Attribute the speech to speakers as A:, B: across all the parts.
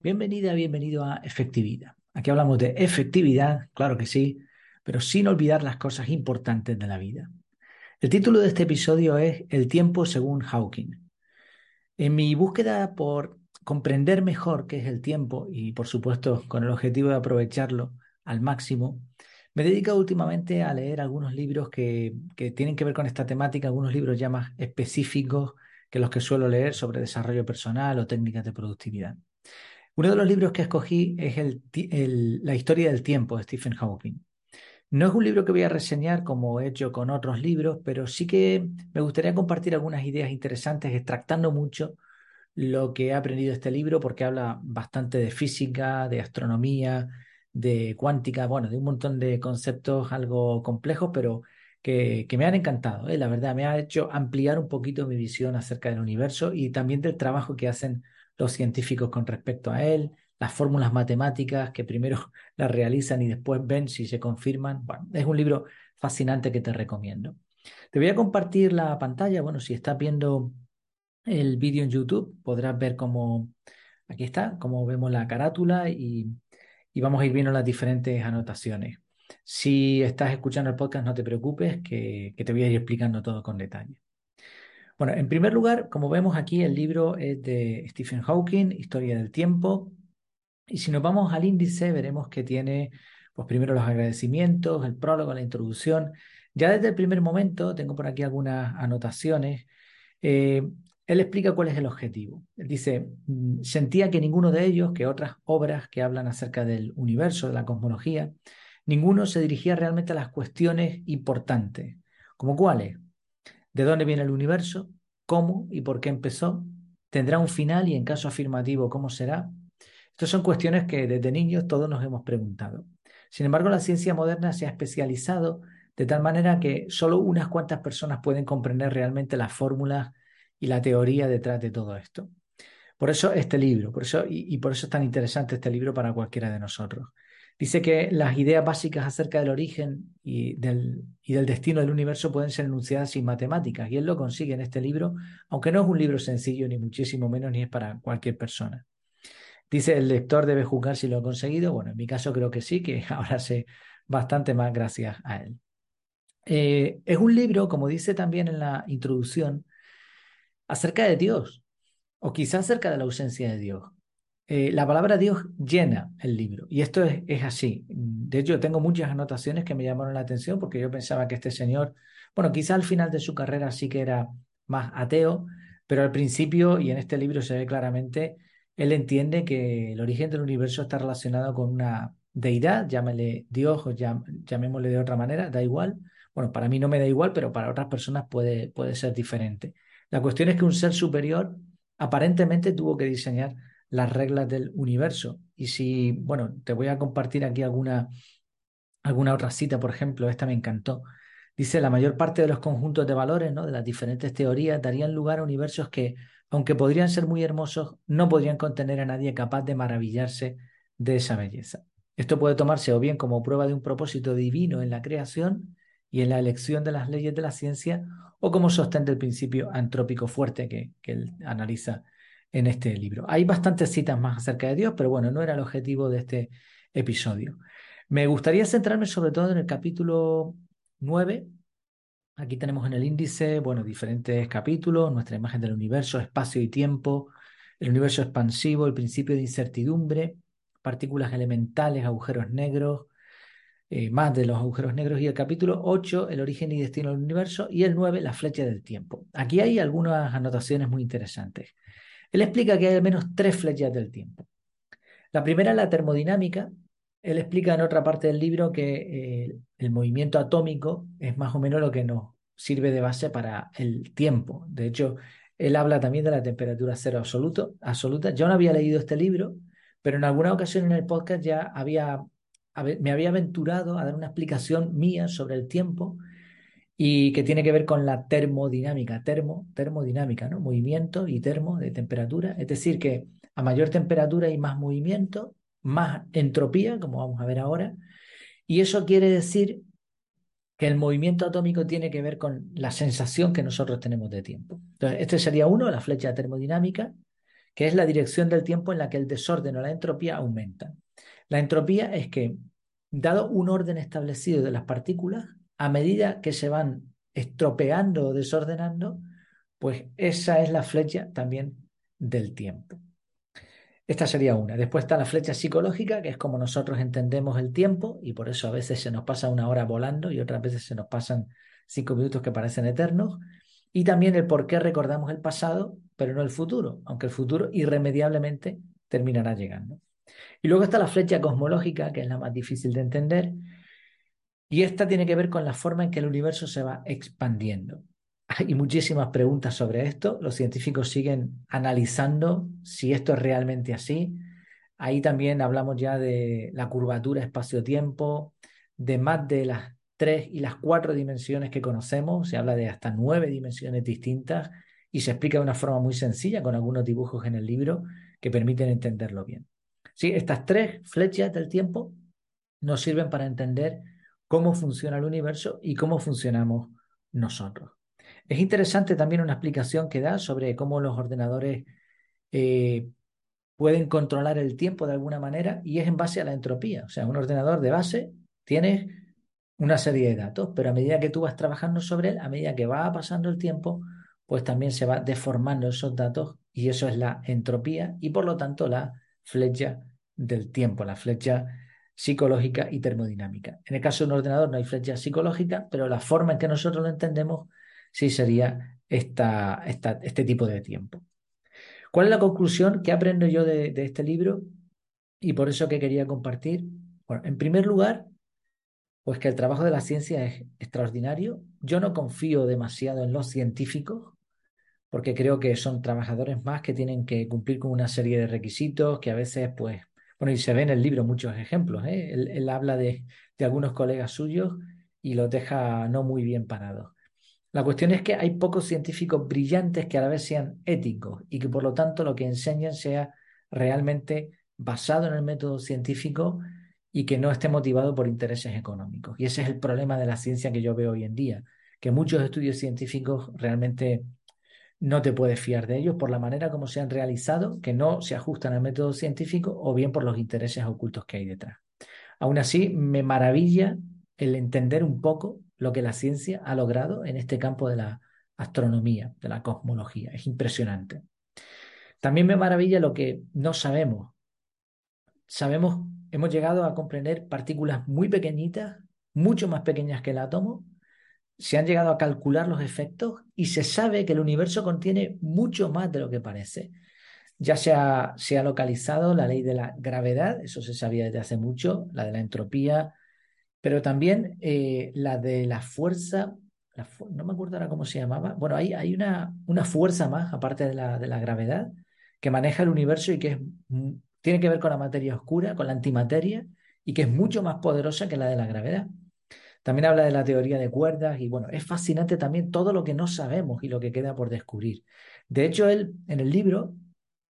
A: Bienvenida, bienvenido a Efectividad. Aquí hablamos de efectividad, claro que sí, pero sin olvidar las cosas importantes de la vida. El título de este episodio es El tiempo según Hawking. En mi búsqueda por comprender mejor qué es el tiempo y por supuesto con el objetivo de aprovecharlo al máximo, me he dedicado últimamente a leer algunos libros que, que tienen que ver con esta temática, algunos libros ya más específicos que los que suelo leer sobre desarrollo personal o técnicas de productividad. Uno de los libros que escogí es La historia del tiempo de Stephen Hawking. No es un libro que voy a reseñar como he hecho con otros libros, pero sí que me gustaría compartir algunas ideas interesantes, extractando mucho lo que he aprendido este libro, porque habla bastante de física, de astronomía, de cuántica, bueno, de un montón de conceptos algo complejos, pero que, me han encantado. ¿eh? La verdad, me ha hecho ampliar un poquito mi visión acerca del universo y también del trabajo que hacen los científicos con respecto a él, las fórmulas matemáticas que primero las realizan y después ven si se confirman. Bueno, es un libro fascinante que te recomiendo. Te voy a compartir la pantalla. Bueno, si estás viendo el vídeo en YouTube, podrás ver cómo, aquí está, cómo vemos la carátula y, vamos a ir viendo las diferentes anotaciones. Si estás escuchando el podcast, no te preocupes, que te voy a ir explicando todo con detalle. Bueno, en primer lugar, como vemos aquí, el libro es de Stephen Hawking, Historia del Tiempo. Y si nos vamos al índice, veremos que tiene, pues primero los agradecimientos, el prólogo, la introducción. Ya desde el primer momento, tengo por aquí algunas anotaciones, eh, él explica cuál es el objetivo. Él dice, mm, sentía que ninguno de ellos, que otras obras que hablan acerca del universo, de la cosmología, ninguno se dirigía realmente a las cuestiones importantes, como cuáles, de dónde viene el universo, cómo y por qué empezó, tendrá un final y en caso afirmativo, cómo será. Estas son cuestiones que desde niños todos nos hemos preguntado. Sin embargo, la ciencia moderna se ha especializado de tal manera que solo unas cuantas personas pueden comprender realmente las fórmulas y la teoría detrás de todo esto. Por eso este libro, por eso, y, y por eso es tan interesante este libro para cualquiera de nosotros. Dice que las ideas básicas acerca del origen y del, y del, destino del universo pueden ser enunciadas sin matemáticas, y él lo consigue en este libro, aunque no es un libro sencillo, ni muchísimo menos, ni es para cualquier persona. Dice, el lector debe juzgar si lo ha conseguido. Bueno, en mi caso creo que sí, que ahora sé bastante más gracias a él. Eh, es un libro, como dice también en la introducción, acerca de Dios, o quizás acerca de la ausencia de Dios. Eh, la palabra Dios llena el libro. Y esto es, así. De hecho, tengo muchas anotaciones que me llamaron la atención porque yo pensaba que este señor, bueno, quizá al final de su carrera sí que era más ateo, pero al principio, y en este libro se ve claramente, él entiende que el origen del universo está relacionado con una deidad, llámele Dios o llamémosle de otra manera, da igual. Bueno, para mí no me da igual, pero para otras personas puede, puede ser diferente. La cuestión es que un ser superior aparentemente tuvo que diseñar las reglas del universo. Y si, bueno, te voy a compartir aquí alguna, alguna otra cita, por ejemplo, esta me encantó. Dice, la mayor parte de los conjuntos de valores, ¿no? de las diferentes teorías, darían lugar a universos que, aunque podrían ser muy hermosos, no podrían contener a nadie capaz de maravillarse de esa belleza. Esto puede tomarse o bien como prueba de un propósito divino en la creación y en la elección de las leyes de la ciencia, o como sostén del principio antrópico fuerte que, que él analiza en este libro. Hay bastantes citas más acerca de Dios, pero bueno, no era el objetivo de este episodio. Me gustaría centrarme sobre todo en el capítulo 9. Aquí tenemos en el índice, bueno, diferentes capítulos, nuestra imagen del universo, espacio y tiempo, el universo expansivo, el principio de incertidumbre, partículas elementales, agujeros negros, eh, más de los agujeros negros, y el capítulo 8, el origen y destino del universo, y el 9, la flecha del tiempo. Aquí hay algunas anotaciones muy interesantes. Él explica que hay al menos tres flechas del tiempo. La primera es la termodinámica. Él explica en otra parte del libro que eh, el movimiento atómico es más o menos lo que nos sirve de base para el tiempo. De hecho, él habla también de la temperatura cero absoluto, absoluta. Yo no había leído este libro, pero en alguna ocasión en el podcast ya había, me había aventurado a dar una explicación mía sobre el tiempo y que tiene que ver con la termodinámica, termo, termodinámica, ¿no? Movimiento y termo de temperatura, es decir, que a mayor temperatura hay más movimiento, más entropía, como vamos a ver ahora, y eso quiere decir que el movimiento atómico tiene que ver con la sensación que nosotros tenemos de tiempo. Entonces, este sería uno, la flecha termodinámica, que es la dirección del tiempo en la que el desorden o la entropía aumentan. La entropía es que, dado un orden establecido de las partículas, a medida que se van estropeando o desordenando, pues esa es la flecha también del tiempo. Esta sería una. Después está la flecha psicológica, que es como nosotros entendemos el tiempo, y por eso a veces se nos pasa una hora volando y otras veces se nos pasan cinco minutos que parecen eternos. Y también el por qué recordamos el pasado, pero no el futuro, aunque el futuro irremediablemente terminará llegando. Y luego está la flecha cosmológica, que es la más difícil de entender, y esta tiene que ver con la forma en que el universo se va expandiendo. Hay muchísimas preguntas sobre esto. Los científicos siguen analizando si esto es realmente así. Ahí también hablamos ya de la curvatura espacio-tiempo, de más de las tres y las cuatro dimensiones que conocemos. Se habla de hasta nueve dimensiones distintas y se explica de una forma muy sencilla con algunos dibujos en el libro que permiten entenderlo bien. Sí, estas tres flechas del tiempo nos sirven para entender cómo funciona el universo y cómo funcionamos nosotros. Es interesante también una explicación que da sobre cómo los ordenadores eh, pueden controlar el tiempo de alguna manera y es en base a la entropía. O sea, un ordenador de base tiene una serie de datos, pero a medida que tú vas trabajando sobre él, a medida que va pasando el tiempo, pues también se va deformando esos datos y eso es la entropía y por lo tanto la flecha del tiempo, la flecha psicológica y termodinámica. En el caso de un ordenador no hay flecha psicológica, pero la forma en que nosotros lo entendemos sí sería esta, este tipo de tiempo. ¿Cuál es la conclusión que aprendo yo de, de este libro? Y por eso que quería compartir. Bueno, en primer lugar, pues que el trabajo de la ciencia es extraordinario. Yo no confío demasiado en los científicos, porque creo que son trabajadores más que tienen que cumplir con una serie de requisitos que a veces, pues, bueno, y se ve en el libro muchos ejemplos. ¿eh? Él, habla de, de algunos colegas suyos y los deja no muy bien parados. La cuestión es que hay pocos científicos brillantes que a la vez sean éticos y que por lo tanto lo que enseñan sea realmente basado en el método científico y que no esté motivado por intereses económicos. Y ese es el problema de la ciencia que yo veo hoy en día, que muchos estudios científicos realmente no te puedes fiar de ellos por la manera como se han realizado, que no se ajustan al método científico o bien por los intereses ocultos que hay detrás. Aún así, me maravilla el entender un poco lo que la ciencia ha logrado en este campo de la astronomía, de la cosmología. Es impresionante. También me maravilla lo que no sabemos. Sabemos, hemos llegado a comprender partículas muy pequeñitas, mucho más pequeñas que el átomo. Se han llegado a calcular los efectos y se sabe que el universo contiene mucho más de lo que parece. Ya se ha, localizado la ley de la gravedad, eso se sabía desde hace mucho, la de la entropía, pero también eh, la de la fuerza, no me acuerdo ahora cómo se llamaba, bueno, hay, hay una, fuerza más, aparte de la, de la gravedad, que maneja el universo y que tiene que ver con la materia oscura, con la antimateria, y que es mucho más poderosa que la de la gravedad. También habla de la teoría de cuerdas y bueno, es fascinante también todo lo que no sabemos y lo que queda por descubrir. De hecho, él en el libro,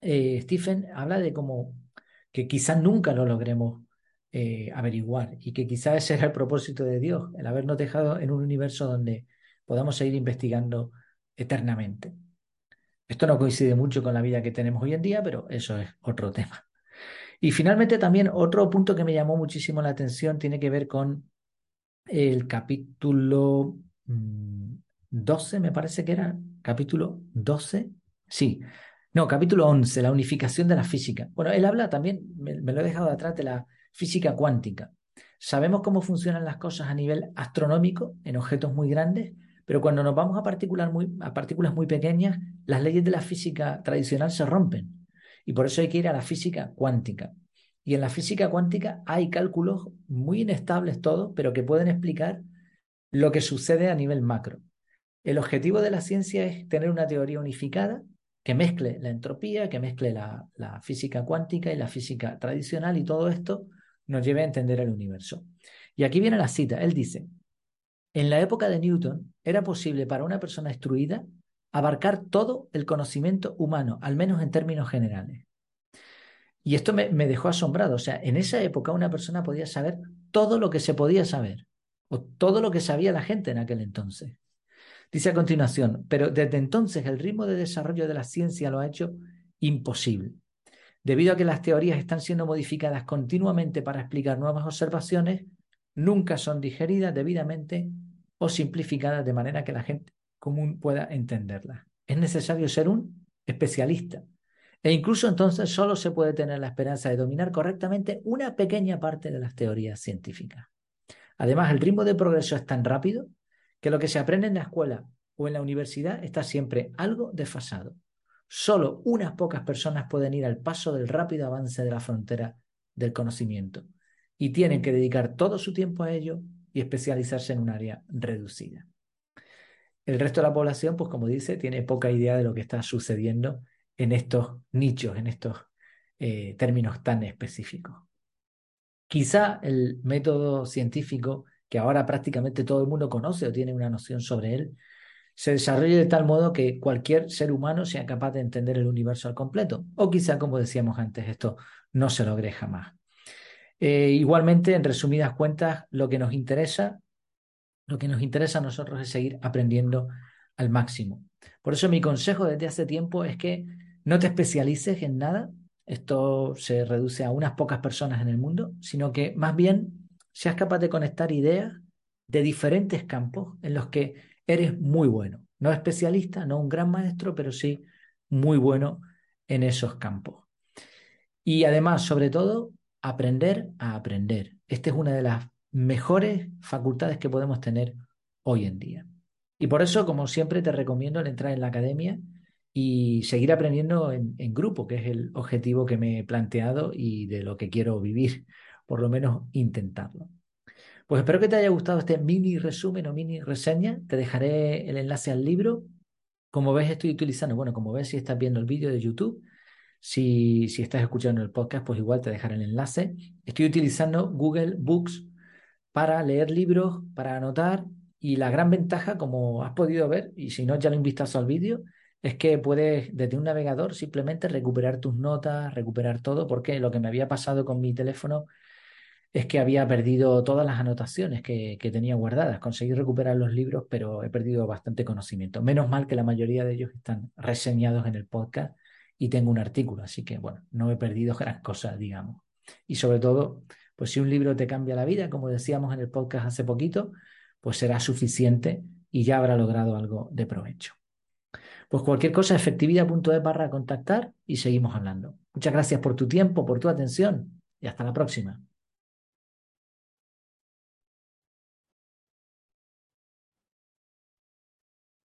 A: eh, Stephen habla de como que quizás nunca lo logremos eh, averiguar y que quizás ese era el propósito de Dios, el habernos dejado en un universo donde podamos seguir investigando eternamente. Esto no coincide mucho con la vida que tenemos hoy en día, pero eso es otro tema. Y finalmente también otro punto que me llamó muchísimo la atención tiene que ver con el capítulo 12, mm, me parece que era, capítulo 12, sí, no, capítulo 11, la unificación de la física. Bueno, él habla también, me, lo he dejado atrás, de la física cuántica. Sabemos cómo funcionan las cosas a nivel astronómico en objetos muy grandes, pero cuando nos vamos a muy, a partículas muy pequeñas, las leyes de la física tradicional se rompen. Y por eso hay que ir a la física cuántica. Y en la física cuántica hay cálculos muy inestables todos, pero que pueden explicar lo que sucede a nivel macro. El objetivo de la ciencia es tener una teoría unificada que mezcle la entropía, que mezcle la, la física cuántica y la física tradicional y todo esto nos lleve a entender el universo. Y aquí viene la cita. Él dice, en la época de Newton era posible para una persona instruida abarcar todo el conocimiento humano, al menos en términos generales. Y esto me, dejó asombrado. O sea, en esa época una persona podía saber todo lo que se podía saber, o todo lo que sabía la gente en aquel entonces. Dice a continuación, pero desde entonces el ritmo de desarrollo de la ciencia lo ha hecho imposible. Debido a que las teorías están siendo modificadas continuamente para explicar nuevas observaciones, nunca son digeridas debidamente o simplificadas de manera que la gente común pueda entenderlas. Es necesario ser un especialista. E incluso entonces solo se puede tener la esperanza de dominar correctamente una pequeña parte de las teorías científicas. Además, el ritmo de progreso es tan rápido que lo que se aprende en la escuela o en la universidad está siempre algo desfasado. Solo unas pocas personas pueden ir al paso del rápido avance de la frontera del conocimiento y tienen que dedicar todo su tiempo a ello y especializarse en un área reducida. El resto de la población, pues como dice, tiene poca idea de lo que está sucediendo en estos nichos, en estos eh, términos tan específicos. Quizá el método científico, que ahora prácticamente todo el mundo conoce o tiene una noción sobre él, se desarrolle de tal modo que cualquier ser humano sea capaz de entender el universo al completo. O quizá, como decíamos antes, esto no se logre jamás. Eh, igualmente, en resumidas cuentas, lo que nos interesa, lo que nos interesa a nosotros es seguir aprendiendo al máximo. Por eso mi consejo desde hace tiempo es que no te especialices en nada, esto se reduce a unas pocas personas en el mundo, sino que más bien seas capaz de conectar ideas de diferentes campos en los que eres muy bueno. No especialista, no un gran maestro, pero sí muy bueno en esos campos. Y además, sobre todo, aprender a aprender. Esta es una de las mejores facultades que podemos tener hoy en día. Y por eso, como siempre, te recomiendo el entrar en la academia y seguir aprendiendo en, grupo, que es el objetivo que me he planteado y de lo que quiero vivir, por lo menos intentarlo. Pues espero que te haya gustado este mini resumen o mini reseña. Te dejaré el enlace al libro. Como ves, estoy utilizando, bueno, como ves, si estás viendo el vídeo de YouTube, si, si estás escuchando el podcast, pues igual te dejaré el enlace. Estoy utilizando Google Books para leer libros, para anotar. Y la gran ventaja, como has podido ver, y si no, ya lo un vistazo al vídeo, es que puedes desde un navegador simplemente recuperar tus notas, recuperar todo, porque lo que me había pasado con mi teléfono es que había perdido todas las anotaciones que, tenía guardadas. Conseguí recuperar los libros, pero he perdido bastante conocimiento. Menos mal que la mayoría de ellos están reseñados en el podcast y tengo un artículo, así que bueno, no he perdido gran cosa, digamos. Y sobre todo, pues si un libro te cambia la vida, como decíamos en el podcast hace poquito, pues será suficiente y ya habrá logrado algo de provecho. Pues cualquier cosa, efectividad.es barra contactar y seguimos hablando. Muchas gracias por tu tiempo, por tu atención y hasta la próxima.